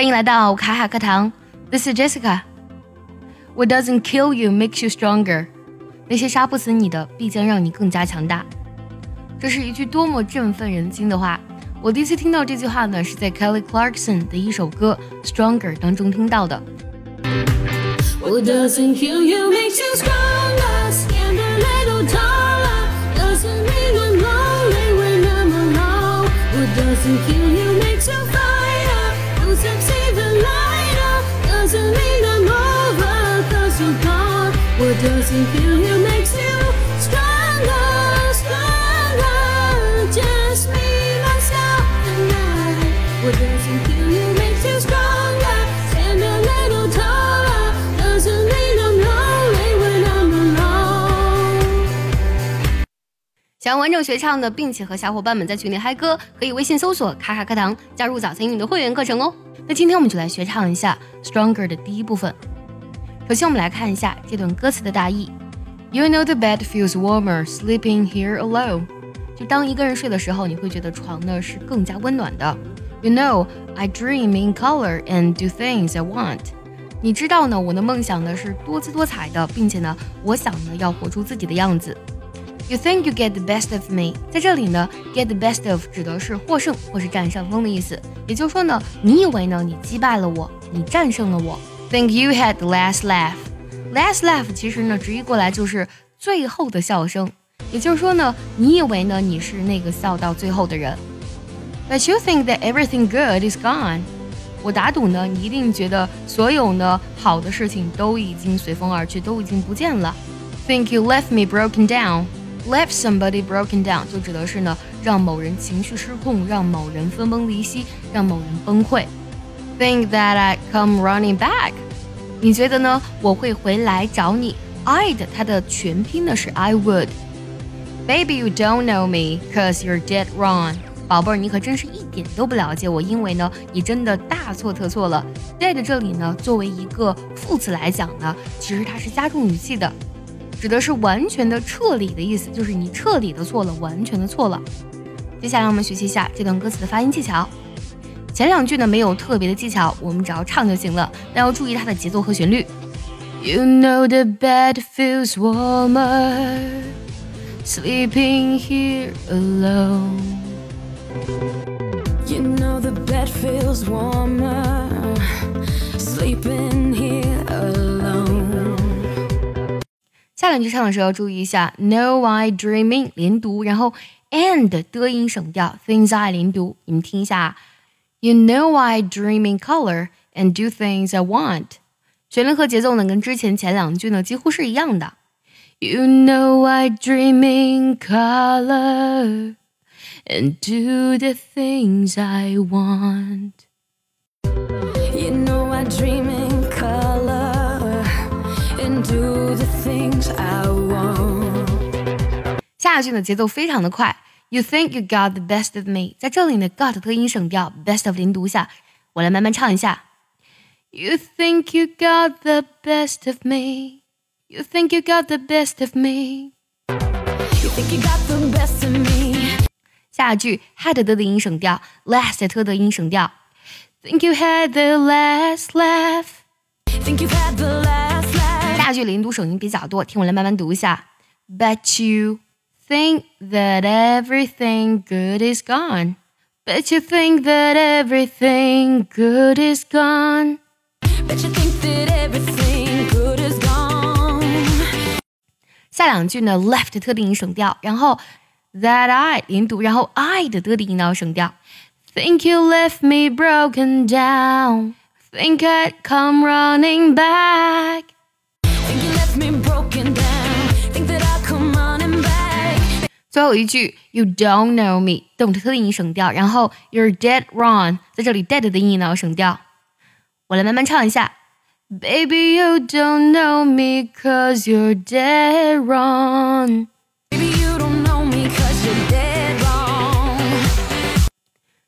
欢迎来到卡卡课堂，This is Jessica。What doesn't kill you makes you stronger。那些杀不死你的，必将让你更加强大。这是一句多么振奋人心的话！我第一次听到这句话呢，是在 Kelly Clarkson 的一首歌《Stronger》当中听到的。What doesn't kill you makes you stronger. Stand a little taller. Doesn't mean I'm lonely when I'm alone. What doesn't kill you makes you What doesn't kill you makes you stronger, stronger. Just me, myself, and I. What doesn't kill you makes you stronger. Stand a little taller. Doesn't mean I'm lonely when I'm alone. 想要完整学唱的，并且和小伙伴们在群里嗨歌，可以微信搜索“卡卡课堂”，加入早餐英语的会员课程哦。那今天我们就来学唱一下《Stronger》的第一部分。首先，我们来看一下这段歌词的大意。You know the bed feels warmer sleeping here alone。就当一个人睡的时候，你会觉得床呢是更加温暖的。You know I dream in color and do things I want。你知道呢，我的梦想呢是多姿多彩的，并且呢，我想呢要活出自己的样子。You think you get the best of me，在这里呢，get the best of 指的是获胜或是占上风的意思。也就是说呢，你以为呢你击败了我，你战胜了我。Think you had the last laugh。Last laugh 其实呢直译过来就是最后的笑声，也就是说呢，你以为呢你是那个笑到最后的人。But you think that everything good is gone。我打赌呢，你一定觉得所有呢好的事情都已经随风而去，都已经不见了。Think you left me broken down。Left somebody broken down 就指的是呢，让某人情绪失控，让某人分崩离析，让某人崩溃。Think that I come running back，你觉得呢？我会回来找你。I'd 它的全拼呢是 I would。Baby you don't know me cause you're dead wrong，宝贝儿你可真是一点都不了解我，因为呢你真的大错特错了。Dead 这里呢作为一个副词来讲呢，其实它是加重语气的。指的是完全的彻底的意思，就是你彻底的错了，完全的错了。接下来我们学习一下这段歌词的发音技巧。前两句呢没有特别的技巧，我们只要唱就行了，但要注意它的节奏和旋律。You know the bed feels warmer sleeping here alone. You know the bed feels warmer sleeping here alone. 下两句唱的时候要注意一下，No I dreaming 连读，然后 and 的音省掉，things I 连读。你们听一下 ，You know I dream in color and do things I want。旋律和节奏呢，跟之前前两句呢几乎是一样的。You know I dream in color and do the things I want。 You know I dream in color and do the things I want. 下一句呢节奏非常的快 ，You think you got the best of me，在这里呢 got 特音省掉，best of 连读下，我来慢慢唱一下。You think you got the best of me, you think you got the best of me。 You think you got the best of me. 下一句 had 的的音省掉，last 特的音省掉。Think you had the last laugh。 Think you've had the last laugh. 下句连读省音比较多，听我来慢慢读一下。Bet you think that everything good is gone. Bet you think that everything good is gone. Bet you think that everything good is gone. 下两句呢，left 特定音省掉，然后 that I 连读，然后 I 的特定音呢要省掉。Think you left me broken down. Think I'd come running back. 最后一句，You don't know me，动特定音省掉，然后 You're dead wrong，在这里 dead 的音呢要省掉。我来慢慢唱一下，Baby you don't know me cause you're dead wrong。Baby, you don't know me 'cause you're dead wrong.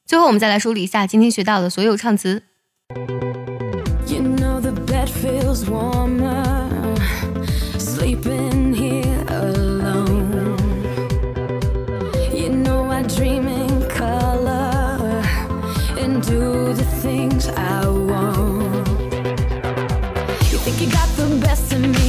最后我们再来梳理一下今天学到的所有唱词。You know the bed feels warmer sleeping things I want. You think you got the best in me.